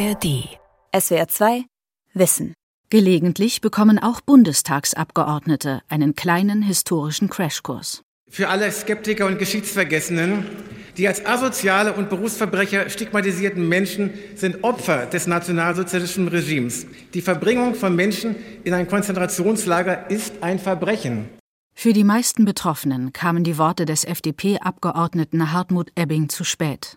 ARD. SWR 2 Wissen. Gelegentlich bekommen auch Bundestagsabgeordnete einen kleinen historischen Crashkurs. Für alle Skeptiker und Geschichtsvergessenen, die als asoziale und Berufsverbrecher stigmatisierten Menschen sind Opfer des nationalsozialistischen Regimes. Die Verbringung von Menschen in ein Konzentrationslager ist ein Verbrechen. Für die meisten Betroffenen kamen die Worte des FDP-Abgeordneten Hartmut Ebbing zu spät.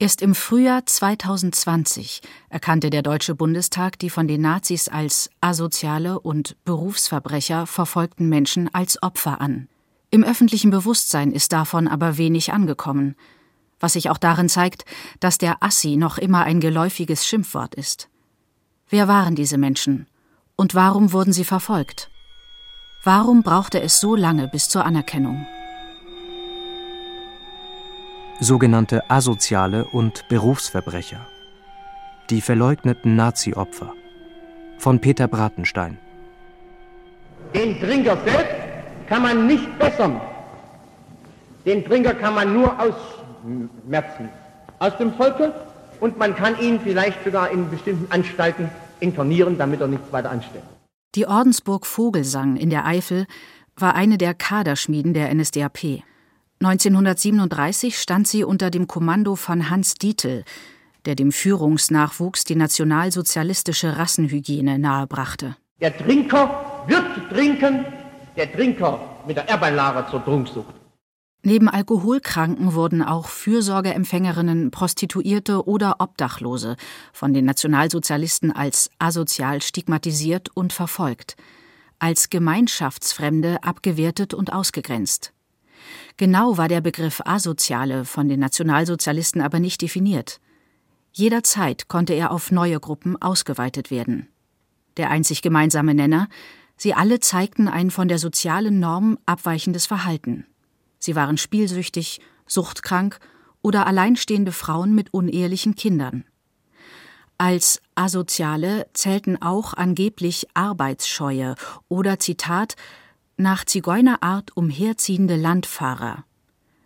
Erst im Frühjahr 2020 erkannte der Deutsche Bundestag die von den Nazis als asoziale und Berufsverbrecher verfolgten Menschen als Opfer an. Im öffentlichen Bewusstsein ist davon aber wenig angekommen, was sich auch darin zeigt, dass der Assi noch immer ein geläufiges Schimpfwort ist. Wer waren diese Menschen und warum wurden sie verfolgt? Warum brauchte es so lange bis zur Anerkennung? Sogenannte Asoziale und Berufsverbrecher. Die verleugneten Nazi-Opfer. Von Peter Bratenstein. Den Trinker selbst kann man nicht bessern. Den Trinker kann man nur ausmerzen. Aus dem Volke und man kann ihn vielleicht sogar in bestimmten Anstalten internieren, damit er nichts weiter anstellt. Die Ordensburg Vogelsang in der Eifel war eine der Kaderschmieden der NSDAP. 1937 stand sie unter dem Kommando von Hans Dietl, der dem Führungsnachwuchs die nationalsozialistische Rassenhygiene nahebrachte. Der Trinker wird trinken, der Trinker mit der Erbeinlage zur Trunksucht. Neben Alkoholkranken wurden auch Fürsorgeempfängerinnen, Prostituierte oder Obdachlose von den Nationalsozialisten als asozial stigmatisiert und verfolgt, als Gemeinschaftsfremde abgewertet und ausgegrenzt. Genau war der Begriff Asoziale von den Nationalsozialisten aber nicht definiert. Jederzeit konnte er auf neue Gruppen ausgeweitet werden. Der einzig gemeinsame Nenner, sie alle zeigten ein von der sozialen Norm abweichendes Verhalten. Sie waren spielsüchtig, suchtkrank oder alleinstehende Frauen mit unehelichen Kindern. Als Asoziale zählten auch angeblich Arbeitsscheue oder Zitat nach Zigeunerart umherziehende Landfahrer.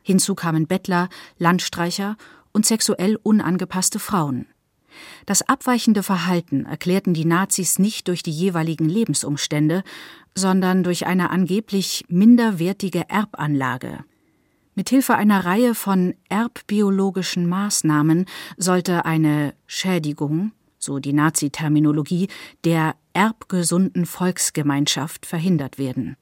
Hinzu kamen Bettler, Landstreicher und sexuell unangepasste Frauen. Das abweichende Verhalten erklärten die Nazis nicht durch die jeweiligen Lebensumstände, sondern durch eine angeblich minderwertige Erbanlage. Mithilfe einer Reihe von erbbiologischen Maßnahmen sollte eine Schädigung, so die Nazi-Terminologie, der erbgesunden Volksgemeinschaft verhindert werden.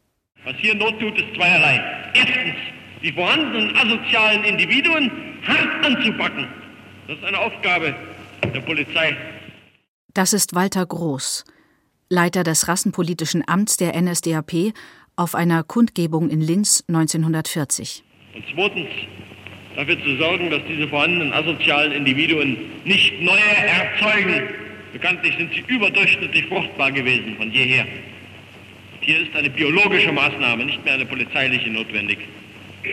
Was hier Not tut, ist zweierlei. Erstens, die vorhandenen asozialen Individuen hart anzupacken. Das ist eine Aufgabe der Polizei. Das ist Walter Groß, Leiter des Rassenpolitischen Amts der NSDAP, auf einer Kundgebung in Linz 1940. Und zweitens, dafür zu sorgen, dass diese vorhandenen asozialen Individuen nicht neue erzeugen. Bekanntlich sind sie überdurchschnittlich fruchtbar gewesen von jeher. Hier ist eine biologische Maßnahme, nicht mehr eine polizeiliche notwendig.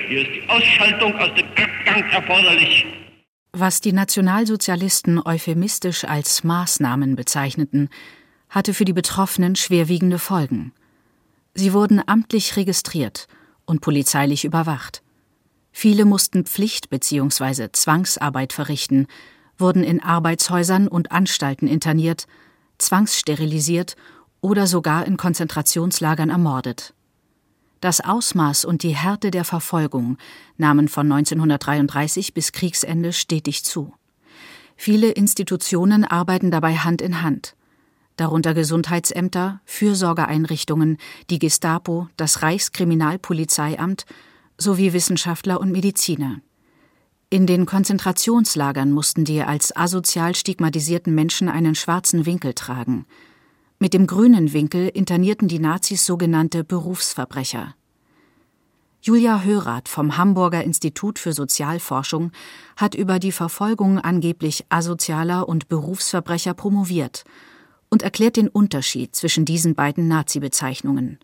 Hier ist die Ausschaltung aus dem Abgang erforderlich. Was die Nationalsozialisten euphemistisch als Maßnahmen bezeichneten, hatte für die Betroffenen schwerwiegende Folgen. Sie wurden amtlich registriert und polizeilich überwacht. Viele mussten Pflicht bzw. Zwangsarbeit verrichten, wurden in Arbeitshäusern und Anstalten interniert, zwangssterilisiert oder sogar in Konzentrationslagern ermordet. Das Ausmaß und die Härte der Verfolgung nahmen von 1933 bis Kriegsende stetig zu. Viele Institutionen arbeiten dabei Hand in Hand, darunter Gesundheitsämter, Fürsorgeeinrichtungen, die Gestapo, das Reichskriminalpolizeiamt sowie Wissenschaftler und Mediziner. In den Konzentrationslagern mussten die als asozial stigmatisierten Menschen einen schwarzen Winkel tragen – mit dem grünen Winkel internierten die Nazis sogenannte Berufsverbrecher. Julia Hörath vom Hamburger Institut für Sozialforschung hat über die Verfolgung angeblich asozialer und Berufsverbrecher promoviert und erklärt den Unterschied zwischen diesen beiden Nazi-Bezeichnungen.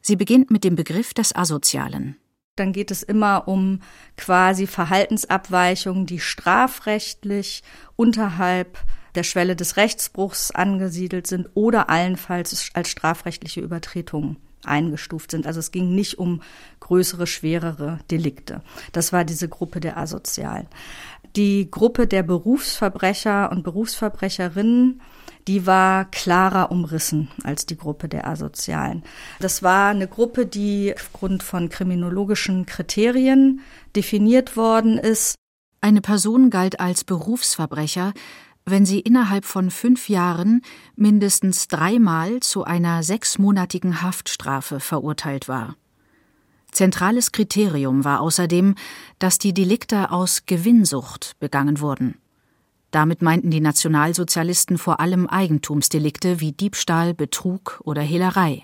Sie beginnt mit dem Begriff des Asozialen. Dann geht es immer um quasi Verhaltensabweichungen, die strafrechtlich unterhalb der Schwelle des Rechtsbruchs angesiedelt sind oder allenfalls als strafrechtliche Übertretungen eingestuft sind. Also es ging nicht um größere, schwerere Delikte. Das war diese Gruppe der Asozialen. Die Gruppe der Berufsverbrecher und Berufsverbrecherinnen die war klarer umrissen als die Gruppe der Asozialen. Das war eine Gruppe, die aufgrund von kriminologischen Kriterien definiert worden ist. Eine Person galt als Berufsverbrecher, wenn sie innerhalb von fünf Jahren mindestens dreimal zu einer sechsmonatigen Haftstrafe verurteilt war. Zentrales Kriterium war außerdem, dass die Delikte aus Gewinnsucht begangen wurden. Damit meinten die Nationalsozialisten vor allem Eigentumsdelikte wie Diebstahl, Betrug oder Hehlerei.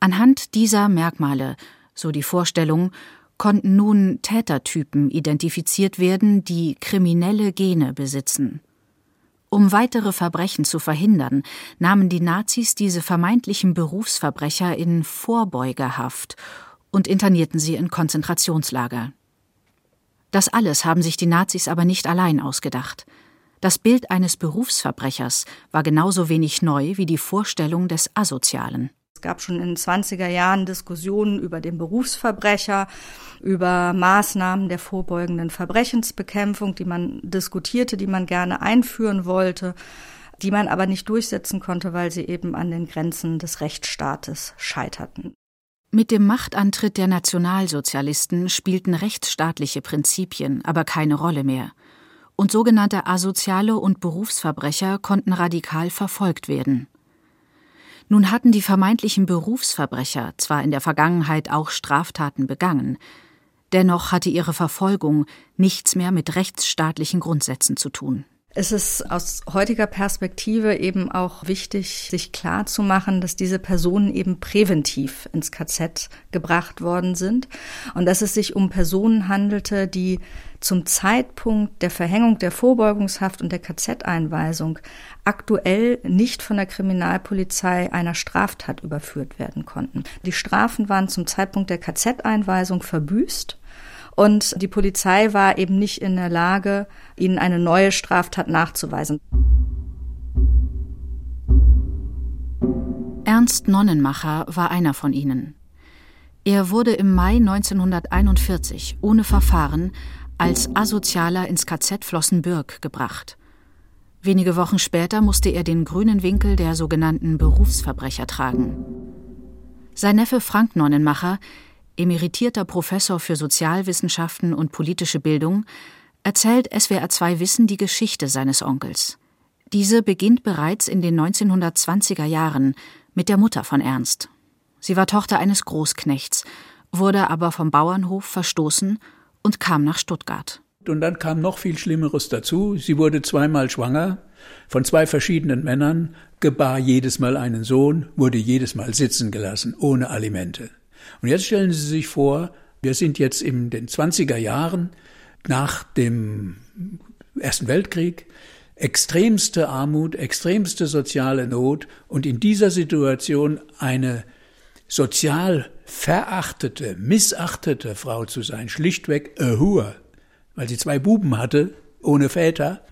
Anhand dieser Merkmale, so die Vorstellung, konnten nun Tätertypen identifiziert werden, die kriminelle Gene besitzen. Um weitere Verbrechen zu verhindern, nahmen die Nazis diese vermeintlichen Berufsverbrecher in Vorbeugehaft und internierten sie in Konzentrationslager. Das alles haben sich die Nazis aber nicht allein ausgedacht. Das Bild eines Berufsverbrechers war genauso wenig neu wie die Vorstellung des Asozialen. Es gab schon in den 20er Jahren Diskussionen über den Berufsverbrecher, über Maßnahmen der vorbeugenden Verbrechensbekämpfung, die man diskutierte, die man gerne einführen wollte, die man aber nicht durchsetzen konnte, weil sie eben an den Grenzen des Rechtsstaates scheiterten. Mit dem Machtantritt der Nationalsozialisten spielten rechtsstaatliche Prinzipien aber keine Rolle mehr, und sogenannte asoziale und Berufsverbrecher konnten radikal verfolgt werden. Nun hatten die vermeintlichen Berufsverbrecher zwar in der Vergangenheit auch Straftaten begangen, dennoch hatte ihre Verfolgung nichts mehr mit rechtsstaatlichen Grundsätzen zu tun. Es ist aus heutiger Perspektive eben auch wichtig, sich klar zu machen, dass diese Personen eben präventiv ins KZ gebracht worden sind und dass es sich um Personen handelte, die zum Zeitpunkt der Verhängung der Vorbeugungshaft und der KZ-Einweisung aktuell nicht von der Kriminalpolizei einer Straftat überführt werden konnten. Die Strafen waren zum Zeitpunkt der KZ-Einweisung verbüßt und die Polizei war eben nicht in der Lage, ihnen eine neue Straftat nachzuweisen. Ernst Nonnenmacher war einer von ihnen. Er wurde im Mai 1941 ohne Verfahren als Asozialer ins KZ Flossenbürg gebracht. Wenige Wochen später musste er den grünen Winkel der sogenannten Berufsverbrecher tragen. Sein Neffe Frank Nonnenmacher emeritierter Professor für Sozialwissenschaften und politische Bildung, erzählt SWR2 Wissen die Geschichte seines Onkels. Diese beginnt bereits in den 1920er Jahren mit der Mutter von Ernst. Sie war Tochter eines Großknechts, wurde aber vom Bauernhof verstoßen und kam nach Stuttgart. Und dann kam noch viel Schlimmeres dazu. Sie wurde zweimal schwanger von zwei verschiedenen Männern, gebar jedes Mal einen Sohn, wurde jedes Mal sitzen gelassen, ohne Alimente. Und jetzt stellen Sie sich vor, wir sind jetzt in den 20er Jahren nach dem Ersten Weltkrieg, extremste Armut, extremste soziale Not und in dieser Situation eine sozial verachtete, missachtete Frau zu sein, schlichtweg a Hur, weil sie zwei Buben hatte, ohne Väter.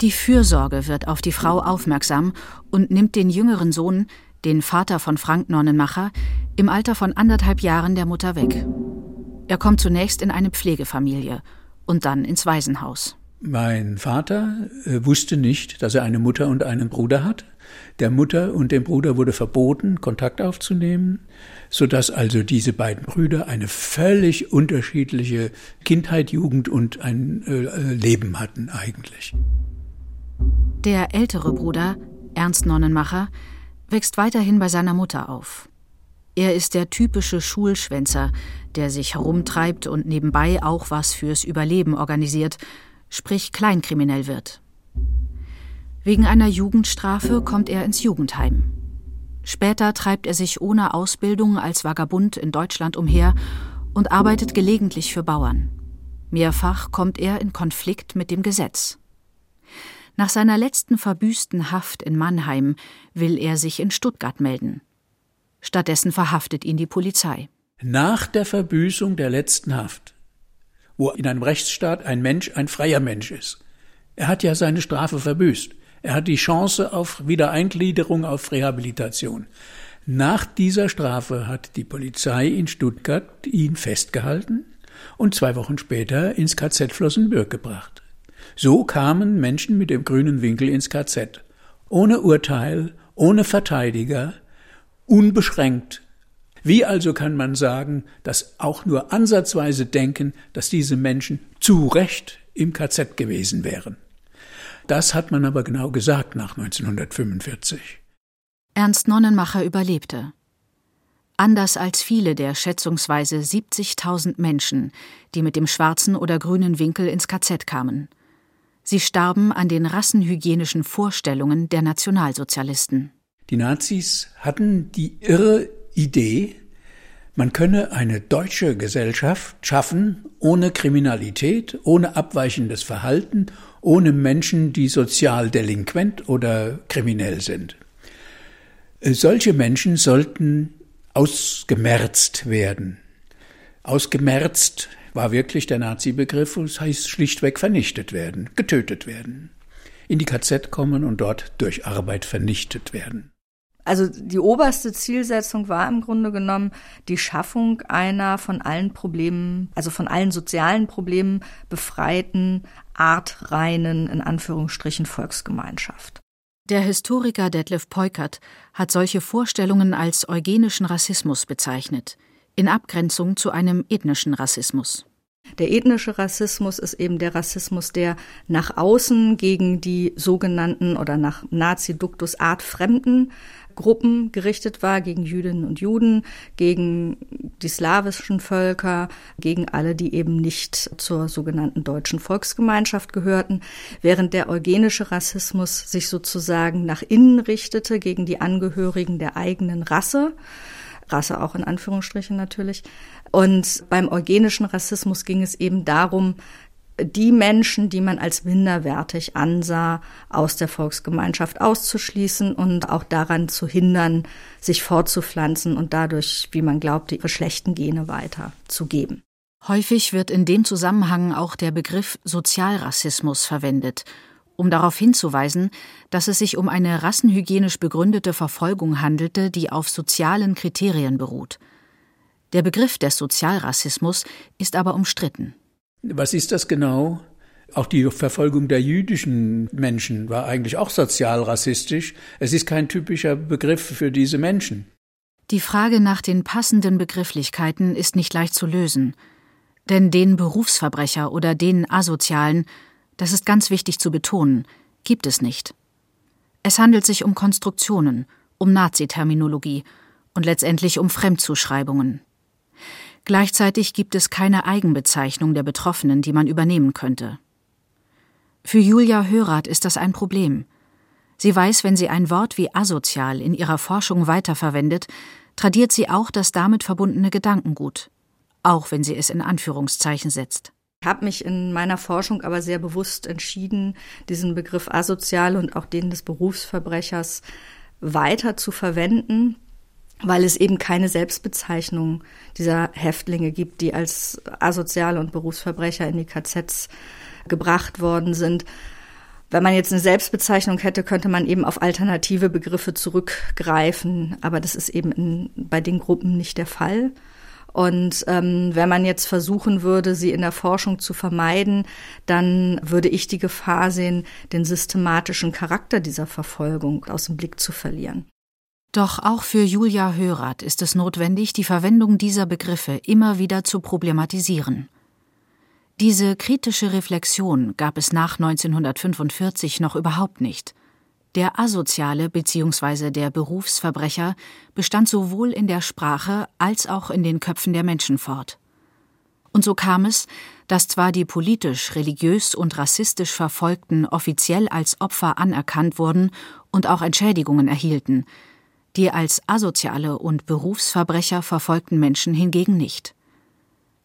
Die Fürsorge wird auf die Frau aufmerksam und nimmt den jüngeren Sohn, den Vater von Frank Nonnenmacher, im Alter von anderthalb Jahren der Mutter weg. Er kommt zunächst in eine Pflegefamilie und dann ins Waisenhaus. Mein Vater äh, wusste nicht, dass er eine Mutter und einen Bruder hat. Der Mutter und dem Bruder wurde verboten, Kontakt aufzunehmen, sodass also diese beiden Brüder eine völlig unterschiedliche Kindheit, Jugend und ein äh, Leben hatten eigentlich. Der ältere Bruder, Ernst Nonnenmacher, wächst weiterhin bei seiner Mutter auf. Er ist der typische Schulschwänzer, der sich herumtreibt und nebenbei auch was fürs Überleben organisiert, sprich kleinkriminell wird. Wegen einer Jugendstrafe kommt er ins Jugendheim. Später treibt er sich ohne Ausbildung als Vagabund in Deutschland umher und arbeitet gelegentlich für Bauern. Mehrfach kommt er in Konflikt mit dem Gesetz. Nach seiner letzten verbüßten Haft in Mannheim will er sich in Stuttgart melden. Stattdessen verhaftet ihn die Polizei. Nach der Verbüßung der letzten Haft, wo in einem Rechtsstaat ein Mensch ein freier Mensch ist. Er hat ja seine Strafe verbüßt. Er hat die Chance auf Wiedereingliederung, auf Rehabilitation. Nach dieser Strafe hat die Polizei in Stuttgart ihn festgehalten und zwei Wochen später ins KZ Flossenbürg gebracht. So kamen Menschen mit dem grünen Winkel ins KZ. Ohne Urteil, ohne Verteidiger, unbeschränkt. Wie also kann man sagen, dass auch nur ansatzweise denken, dass diese Menschen zu Recht im KZ gewesen wären? Das hat man aber genau gesagt nach 1945. Ernst Nonnenmacher überlebte. Anders als viele der schätzungsweise 70.000 Menschen, die mit dem schwarzen oder grünen Winkel ins KZ kamen. Sie starben an den rassenhygienischen Vorstellungen der Nationalsozialisten. Die Nazis hatten die irre Idee, man könne eine deutsche Gesellschaft schaffen ohne Kriminalität, ohne abweichendes Verhalten, ohne Menschen, die sozial delinquent oder kriminell sind. Solche Menschen sollten ausgemerzt werden. Ausgemerzt war wirklich der Nazi-Begriff, das heißt schlichtweg vernichtet werden, getötet werden, in die KZ kommen und dort durch Arbeit vernichtet werden. Also die oberste Zielsetzung war im Grunde genommen die Schaffung einer von allen Problemen, also von allen sozialen Problemen befreiten, artreinen, in Anführungsstrichen, Volksgemeinschaft. Der Historiker Detlef Peukert hat solche Vorstellungen als eugenischen Rassismus bezeichnet, in Abgrenzung zu einem ethnischen Rassismus. Der ethnische Rassismus ist eben der Rassismus, der nach außen gegen die sogenannten oder nach Nazi-Duktus artfremden Gruppen gerichtet war, gegen Jüdinnen und Juden, gegen die slawischen Völker, gegen alle, die eben nicht zur sogenannten deutschen Volksgemeinschaft gehörten, während der eugenische Rassismus sich sozusagen nach innen richtete, gegen die Angehörigen der eigenen Rasse. Rasse auch in Anführungsstrichen natürlich. Und beim eugenischen Rassismus ging es eben darum, die Menschen, die man als minderwertig ansah, aus der Volksgemeinschaft auszuschließen und auch daran zu hindern, sich fortzupflanzen und dadurch, wie man glaubt, ihre schlechten Gene weiterzugeben. Häufig wird in dem Zusammenhang auch der Begriff Sozialrassismus verwendet, um darauf hinzuweisen, dass es sich um eine rassenhygienisch begründete Verfolgung handelte, die auf sozialen Kriterien beruht. Der Begriff des Sozialrassismus ist aber umstritten. Was ist das genau? Auch die Verfolgung der jüdischen Menschen war eigentlich auch sozialrassistisch. Es ist kein typischer Begriff für diese Menschen. Die Frage nach den passenden Begrifflichkeiten ist nicht leicht zu lösen. Denn den Berufsverbrecher oder den Asozialen, das ist ganz wichtig zu betonen, gibt es nicht. Es handelt sich um Konstruktionen, um Naziterminologie und letztendlich um Fremdzuschreibungen. Gleichzeitig gibt es keine Eigenbezeichnung der Betroffenen, die man übernehmen könnte. Für Julia Hörath ist das ein Problem. Sie weiß, wenn sie ein Wort wie asozial in ihrer Forschung weiterverwendet, tradiert sie auch das damit verbundene Gedankengut, auch wenn sie es in Anführungszeichen setzt. Ich habe mich in meiner Forschung aber sehr bewusst entschieden, diesen Begriff asozial und auch den des Berufsverbrechers weiter zu verwenden, weil es eben keine Selbstbezeichnung dieser Häftlinge gibt, die als asoziale und Berufsverbrecher in die KZs gebracht worden sind. Wenn man jetzt eine Selbstbezeichnung hätte, könnte man eben auf alternative Begriffe zurückgreifen, aber das ist eben in, bei den Gruppen nicht der Fall. Und ähm, wenn man jetzt versuchen würde, sie in der Forschung zu vermeiden, dann würde ich die Gefahr sehen, den systematischen Charakter dieser Verfolgung aus dem Blick zu verlieren. Doch auch für Julia Hörath ist es notwendig, die Verwendung dieser Begriffe immer wieder zu problematisieren. Diese kritische Reflexion gab es nach 1945 noch überhaupt nicht. Der Asoziale bzw. der Berufsverbrecher bestand sowohl in der Sprache als auch in den Köpfen der Menschen fort. Und so kam es, dass zwar die politisch, religiös und rassistisch Verfolgten offiziell als Opfer anerkannt wurden und auch Entschädigungen erhielten, die als asoziale und Berufsverbrecher verfolgten Menschen hingegen nicht.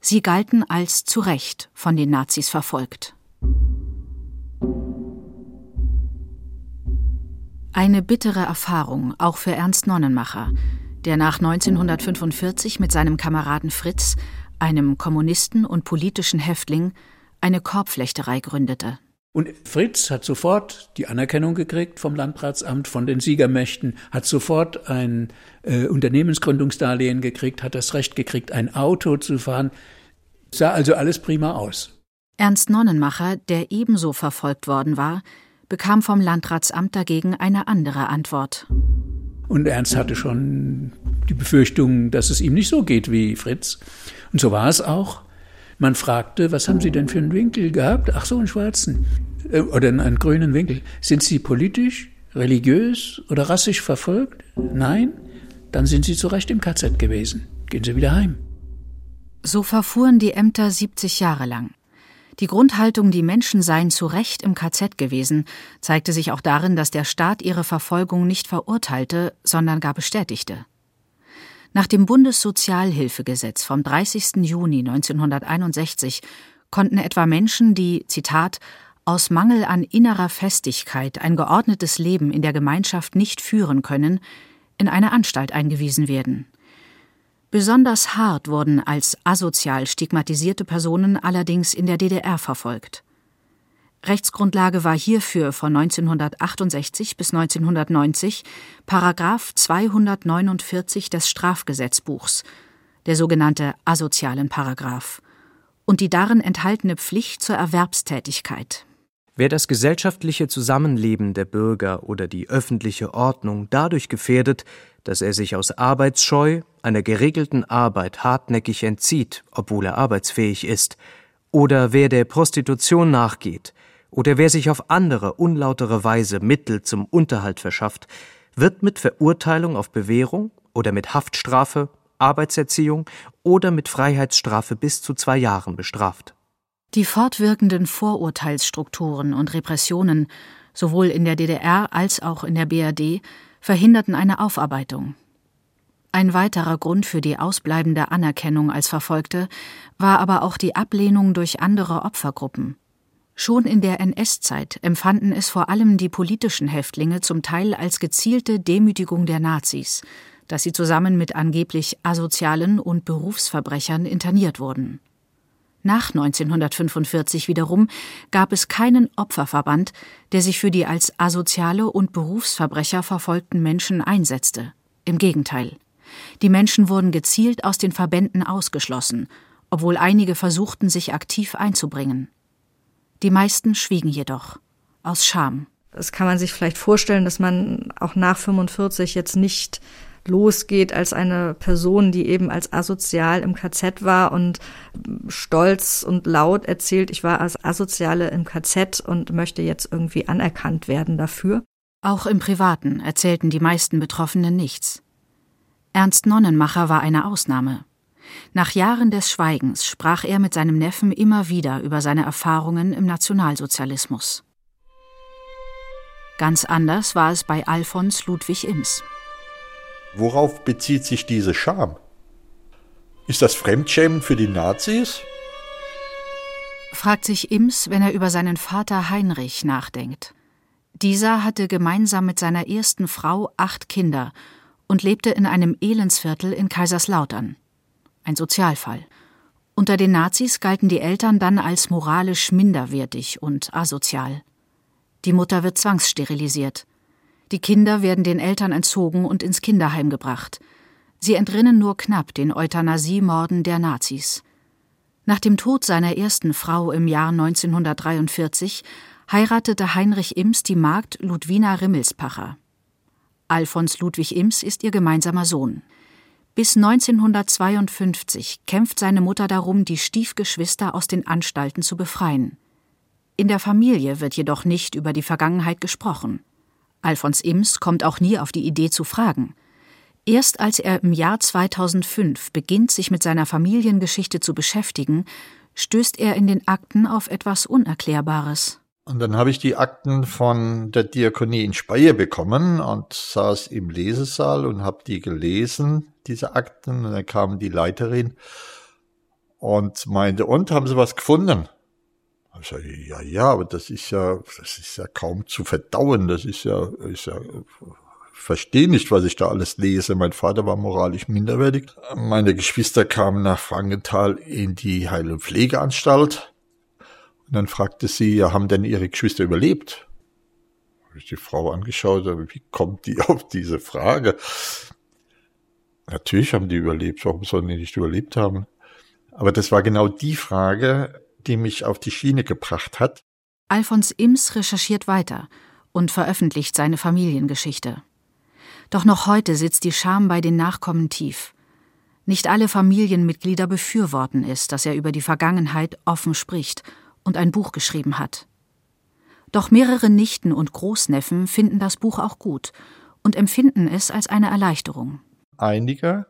Sie galten als zu Recht von den Nazis verfolgt. Eine bittere Erfahrung auch für Ernst Nonnenmacher, der nach 1945 mit seinem Kameraden Fritz, einem Kommunisten und politischen Häftling, eine Korbflechterei gründete. Und Fritz hat sofort die Anerkennung gekriegt vom Landratsamt, von den Siegermächten, hat sofort ein äh, Unternehmensgründungsdarlehen gekriegt, hat das Recht gekriegt, ein Auto zu fahren. Sah also alles prima aus. Ernst Nonnenmacher, der ebenso verfolgt worden war, bekam vom Landratsamt dagegen eine andere Antwort. Und Ernst hatte schon die Befürchtung, dass es ihm nicht so geht wie Fritz. Und so war es auch. Man fragte, was haben Sie denn für einen Winkel gehabt? Ach so, einen schwarzen äh, oder einen grünen Winkel. Sind Sie politisch, religiös oder rassisch verfolgt? Nein? Dann sind Sie zu Recht im KZ gewesen. Gehen Sie wieder heim. So verfuhren die Ämter 70 Jahre lang. Die Grundhaltung, die Menschen seien zu Recht im KZ gewesen, zeigte sich auch darin, dass der Staat ihre Verfolgung nicht verurteilte, sondern gar bestätigte. Nach dem Bundessozialhilfegesetz vom 30. Juni 1961 konnten etwa Menschen, die, Zitat, aus Mangel an innerer Festigkeit ein geordnetes Leben in der Gemeinschaft nicht führen können, in eine Anstalt eingewiesen werden. Besonders hart wurden als asozial stigmatisierte Personen allerdings in der DDR verfolgt. Rechtsgrundlage war hierfür von 1968 bis 1990 Paragraph 249 des Strafgesetzbuchs, der sogenannte asozialen Paragraph, und die darin enthaltene Pflicht zur Erwerbstätigkeit. Wer das gesellschaftliche Zusammenleben der Bürger oder die öffentliche Ordnung dadurch gefährdet, dass er sich aus Arbeitsscheu einer geregelten Arbeit hartnäckig entzieht, obwohl er arbeitsfähig ist, oder wer der Prostitution nachgeht, oder wer sich auf andere unlautere Weise Mittel zum Unterhalt verschafft, wird mit Verurteilung auf Bewährung oder mit Haftstrafe, Arbeitserziehung oder mit Freiheitsstrafe bis zu zwei Jahren bestraft. Die fortwirkenden Vorurteilsstrukturen und Repressionen, sowohl in der DDR als auch in der BRD, verhinderten eine Aufarbeitung. Ein weiterer Grund für die ausbleibende Anerkennung als Verfolgte war aber auch die Ablehnung durch andere Opfergruppen. Schon in der NS-Zeit empfanden es vor allem die politischen Häftlinge zum Teil als gezielte Demütigung der Nazis, dass sie zusammen mit angeblich asozialen und Berufsverbrechern interniert wurden. Nach 1945 wiederum gab es keinen Opferverband, der sich für die als asoziale und Berufsverbrecher verfolgten Menschen einsetzte. Im Gegenteil. Die Menschen wurden gezielt aus den Verbänden ausgeschlossen, obwohl einige versuchten, sich aktiv einzubringen. Die meisten schwiegen jedoch, aus Scham. Das kann man sich vielleicht vorstellen, dass man auch nach 45 jetzt nicht losgeht als eine Person, die eben als asozial im KZ war und stolz und laut erzählt, ich war als Asoziale im KZ und möchte jetzt irgendwie anerkannt werden dafür. Auch im Privaten erzählten die meisten Betroffenen nichts. Ernst Nonnenmacher war eine Ausnahme. Nach Jahren des Schweigens sprach er mit seinem Neffen immer wieder über seine Erfahrungen im Nationalsozialismus. Ganz anders war es bei Alfons Ludwig Ims. Worauf bezieht sich diese Scham? Ist das Fremdschämen für die Nazis? fragt sich Ims, wenn er über seinen Vater Heinrich nachdenkt. Dieser hatte gemeinsam mit seiner ersten Frau acht Kinder und lebte in einem Elendsviertel in Kaiserslautern. Ein Sozialfall. Unter den Nazis galten die Eltern dann als moralisch minderwertig und asozial. Die Mutter wird zwangssterilisiert. Die Kinder werden den Eltern entzogen und ins Kinderheim gebracht. Sie entrinnen nur knapp den Euthanasiemorden der Nazis. Nach dem Tod seiner ersten Frau im Jahr 1943 heiratete Heinrich Ims die Magd Ludwina Rimmelspacher. Alfons Ludwig Ims ist ihr gemeinsamer Sohn. Bis 1952 kämpft seine Mutter darum, die Stiefgeschwister aus den Anstalten zu befreien. In der Familie wird jedoch nicht über die Vergangenheit gesprochen. Alfons Ims kommt auch nie auf die Idee zu fragen. Erst als er im Jahr 2005 beginnt, sich mit seiner Familiengeschichte zu beschäftigen, stößt er in den Akten auf etwas Unerklärbares. Und dann habe ich die Akten von der Diakonie in Speyer bekommen und saß im Lesesaal und habe die gelesen, diese Akten. Und dann kam die Leiterin und meinte, und haben Sie was gefunden? Ich sage, ja, ja, aber das ist ja, das ist ja kaum zu verdauen. Das ist ja, ist ja, verstehe nicht, was ich da alles lese. Mein Vater war moralisch minderwertig. Meine Geschwister kamen nach Frankenthal in die Heil- und Pflegeanstalt. Und dann fragte sie, ja, haben denn ihre Geschwister überlebt? Habe ich die Frau angeschaut, wie kommt die auf diese Frage? Natürlich haben die überlebt, warum sollen die nicht überlebt haben? Aber das war genau die Frage, die mich auf die Schiene gebracht hat. Alfons Ims recherchiert weiter und veröffentlicht seine Familiengeschichte. Doch noch heute sitzt die Scham bei den Nachkommen tief. Nicht alle Familienmitglieder befürworten es, dass er über die Vergangenheit offen spricht und ein Buch geschrieben hat. Doch mehrere Nichten und Großneffen finden das Buch auch gut und empfinden es als eine Erleichterung. Einige,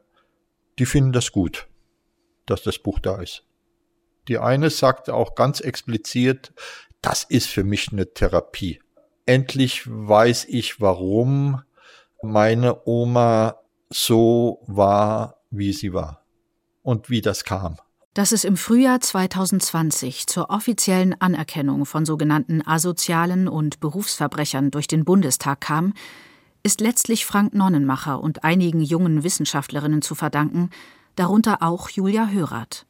die finden das gut, dass das Buch da ist. Die eine sagte auch ganz explizit, das ist für mich eine Therapie. Endlich weiß ich, warum meine Oma so war, wie sie war und wie das kam. Dass es im Frühjahr 2020 zur offiziellen Anerkennung von sogenannten asozialen und Berufsverbrechern durch den Bundestag kam, ist letztlich Frank Nonnenmacher und einigen jungen Wissenschaftlerinnen zu verdanken, darunter auch Julia Hörath.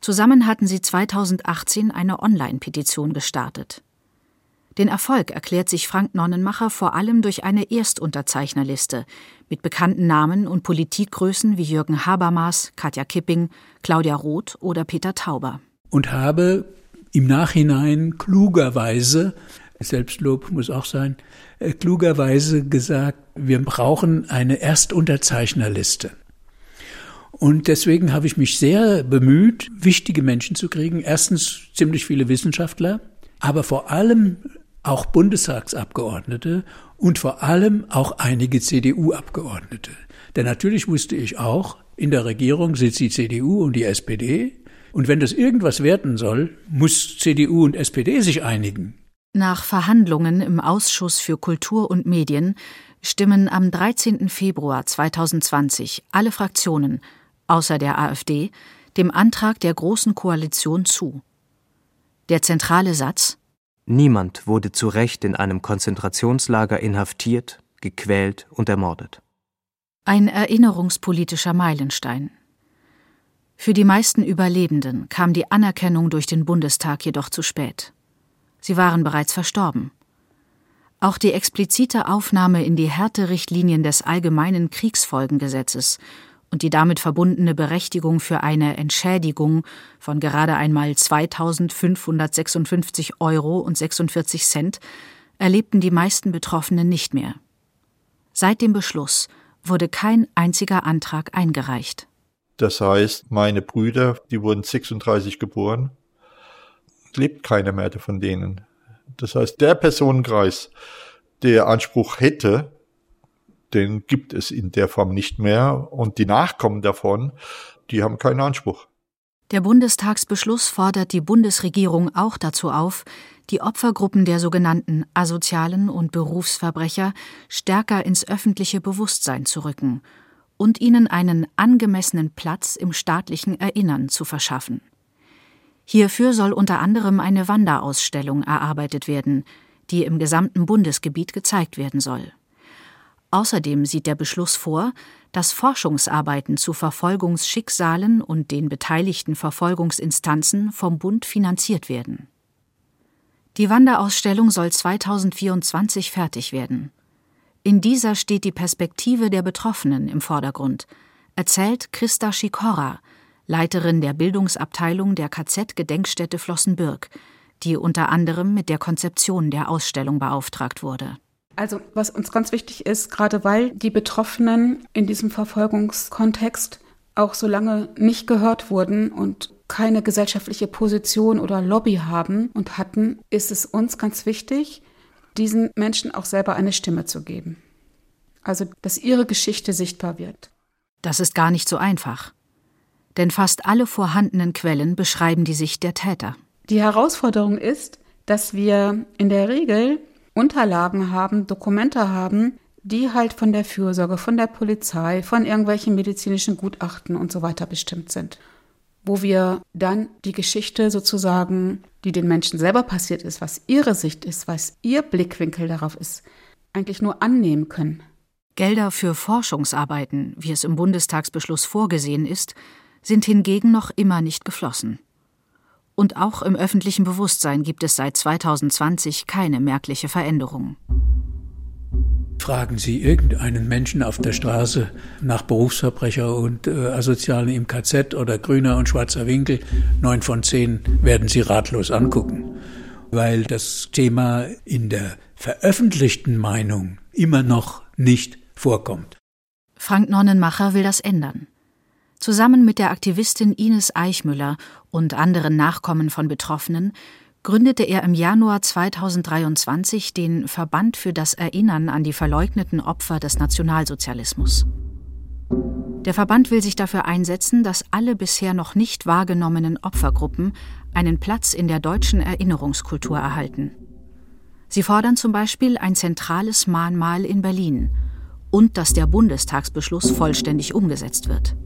Zusammen hatten sie 2018 eine Online-Petition gestartet. Den Erfolg erklärt sich Frank Nonnenmacher vor allem durch eine Erstunterzeichnerliste mit bekannten Namen und Politikgrößen wie Jürgen Habermas, Katja Kipping, Claudia Roth oder Peter Tauber. Und habe im Nachhinein klugerweise, Selbstlob muss auch sein, äh, klugerweise gesagt, wir brauchen eine Erstunterzeichnerliste. Und deswegen habe ich mich sehr bemüht, wichtige Menschen zu kriegen. Erstens ziemlich viele Wissenschaftler, aber vor allem auch Bundestagsabgeordnete und vor allem auch einige CDU-Abgeordnete. Denn natürlich wusste ich auch, in der Regierung sitzt die CDU und die SPD. Und wenn das irgendwas werten soll, muss CDU und SPD sich einigen. Nach Verhandlungen im Ausschuss für Kultur und Medien stimmen am 13. Februar 2020 alle Fraktionen, außer der AfD, dem Antrag der Großen Koalition zu. Der zentrale Satz Niemand wurde zu Recht in einem Konzentrationslager inhaftiert, gequält und ermordet. Ein erinnerungspolitischer Meilenstein. Für die meisten Überlebenden kam die Anerkennung durch den Bundestag jedoch zu spät. Sie waren bereits verstorben. Auch die explizite Aufnahme in die Härterichtlinien des Allgemeinen Kriegsfolgengesetzes und die damit verbundene Berechtigung für eine Entschädigung von gerade einmal 2.556 Euro und 46 Cent erlebten die meisten Betroffenen nicht mehr. Seit dem Beschluss wurde kein einziger Antrag eingereicht. Das heißt, meine Brüder, die wurden 36 geboren, lebt keiner mehr von denen. Das heißt, der Personenkreis, der Anspruch hätte, den gibt es in der Form nicht mehr und die Nachkommen davon, die haben keinen Anspruch. Der Bundestagsbeschluss fordert die Bundesregierung auch dazu auf, die Opfergruppen der sogenannten asozialen und Berufsverbrecher stärker ins öffentliche Bewusstsein zu rücken und ihnen einen angemessenen Platz im staatlichen Erinnern zu verschaffen. Hierfür soll unter anderem eine Wanderausstellung erarbeitet werden, die im gesamten Bundesgebiet gezeigt werden soll. Außerdem sieht der Beschluss vor, dass Forschungsarbeiten zu Verfolgungsschicksalen und den beteiligten Verfolgungsinstanzen vom Bund finanziert werden. Die Wanderausstellung soll 2024 fertig werden. In dieser steht die Perspektive der Betroffenen im Vordergrund, erzählt Christa Schikora, Leiterin der Bildungsabteilung der KZ-Gedenkstätte Flossenbürg, die unter anderem mit der Konzeption der Ausstellung beauftragt wurde. Also was uns ganz wichtig ist, gerade weil die Betroffenen in diesem Verfolgungskontext auch so lange nicht gehört wurden und keine gesellschaftliche Position oder Lobby haben und hatten, ist es uns ganz wichtig, diesen Menschen auch selber eine Stimme zu geben. Also, dass ihre Geschichte sichtbar wird. Das ist gar nicht so einfach. Denn fast alle vorhandenen Quellen beschreiben die Sicht der Täter. Die Herausforderung ist, dass wir in der Regel Unterlagen haben, Dokumente haben, die halt von der Fürsorge, von der Polizei, von irgendwelchen medizinischen Gutachten und so weiter bestimmt sind. Wo wir dann die Geschichte sozusagen, die den Menschen selber passiert ist, was ihre Sicht ist, was ihr Blickwinkel darauf ist, eigentlich nur annehmen können. Gelder für Forschungsarbeiten, wie es im Bundestagsbeschluss vorgesehen ist, sind hingegen noch immer nicht geflossen. Und auch im öffentlichen Bewusstsein gibt es seit 2020 keine merkliche Veränderung. Fragen Sie irgendeinen Menschen auf der Straße nach Berufsverbrecher und äh, Asozialen im KZ oder grüner und schwarzer Winkel, neun von zehn werden Sie ratlos angucken, weil das Thema in der veröffentlichten Meinung immer noch nicht vorkommt. Frank Nonnenmacher will das ändern. Zusammen mit der Aktivistin Ines Eichmüller und anderen Nachkommen von Betroffenen gründete er im Januar 2023 den Verband für das Erinnern an die verleugneten Opfer des Nationalsozialismus. Der Verband will sich dafür einsetzen, dass alle bisher noch nicht wahrgenommenen Opfergruppen einen Platz in der deutschen Erinnerungskultur erhalten. Sie fordern zum Beispiel ein zentrales Mahnmal in Berlin und dass der Bundestagsbeschluss vollständig umgesetzt wird.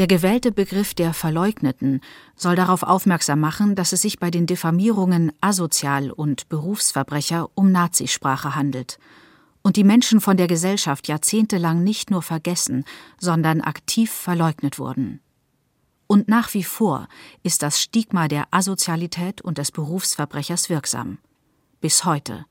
Der gewählte Begriff der Verleugneten soll darauf aufmerksam machen, dass es sich bei den Diffamierungen asozial und Berufsverbrecher um Nazisprache handelt und die Menschen von der Gesellschaft jahrzehntelang nicht nur vergessen, sondern aktiv verleugnet wurden. Und nach wie vor ist das Stigma der Asozialität und des Berufsverbrechers wirksam. Bis heute,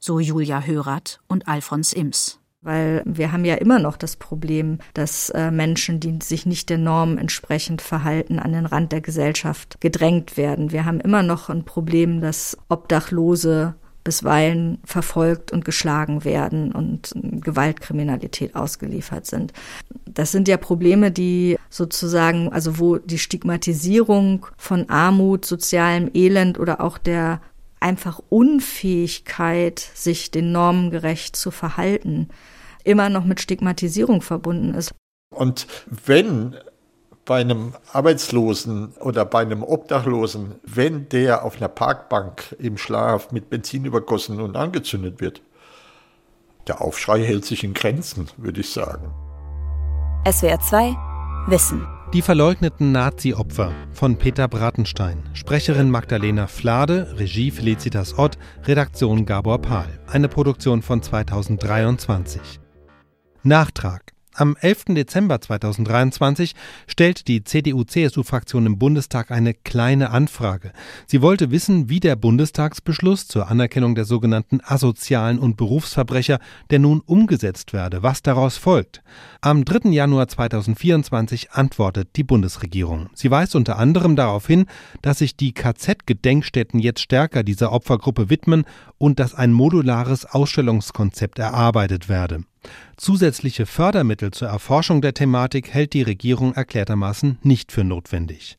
so Julia Hörath und Alfons Ims. Weil wir haben ja immer noch das Problem, dass äh, Menschen, die sich nicht der Norm entsprechend verhalten, an den Rand der Gesellschaft gedrängt werden. Wir haben immer noch ein Problem, dass Obdachlose bisweilen verfolgt und geschlagen werden und Gewaltkriminalität ausgeliefert sind. Das sind ja Probleme, die sozusagen, also wo die Stigmatisierung von Armut, sozialem Elend oder auch der einfach Unfähigkeit, sich den Normen gerecht zu verhalten, immer noch mit Stigmatisierung verbunden ist. Und wenn bei einem Arbeitslosen oder bei einem Obdachlosen, wenn der auf einer Parkbank im Schlaf mit Benzin übergossen und angezündet wird, der Aufschrei hält sich in Grenzen, würde ich sagen. SWR 2 Wissen. Die verleugneten Nazi-Opfer von Peter Bratenstein. Sprecherin Magdalena Flade, Regie Felicitas Ott, Redaktion Gabor Pahl. Eine Produktion von 2023. Nachtrag am 11. Dezember 2023 stellt die CDU-CSU-Fraktion im Bundestag eine kleine Anfrage. Sie wollte wissen, wie der Bundestagsbeschluss zur Anerkennung der sogenannten asozialen und Berufsverbrecher, der nun umgesetzt werde, was daraus folgt. Am 3. Januar 2024 antwortet die Bundesregierung. Sie weist unter anderem darauf hin, dass sich die KZ-Gedenkstätten jetzt stärker dieser Opfergruppe widmen und dass ein modulares Ausstellungskonzept erarbeitet werde. Zusätzliche Fördermittel zur Erforschung der Thematik hält die Regierung erklärtermaßen nicht für notwendig.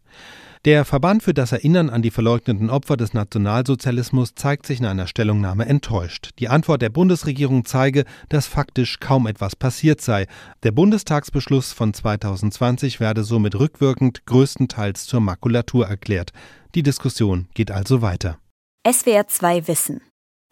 Der Verband für das Erinnern an die verleugneten Opfer des Nationalsozialismus zeigt sich in einer Stellungnahme enttäuscht. Die Antwort der Bundesregierung zeige, dass faktisch kaum etwas passiert sei. Der Bundestagsbeschluss von 2020 werde somit rückwirkend größtenteils zur Makulatur erklärt. Die Diskussion geht also weiter. SWR 2 Wissen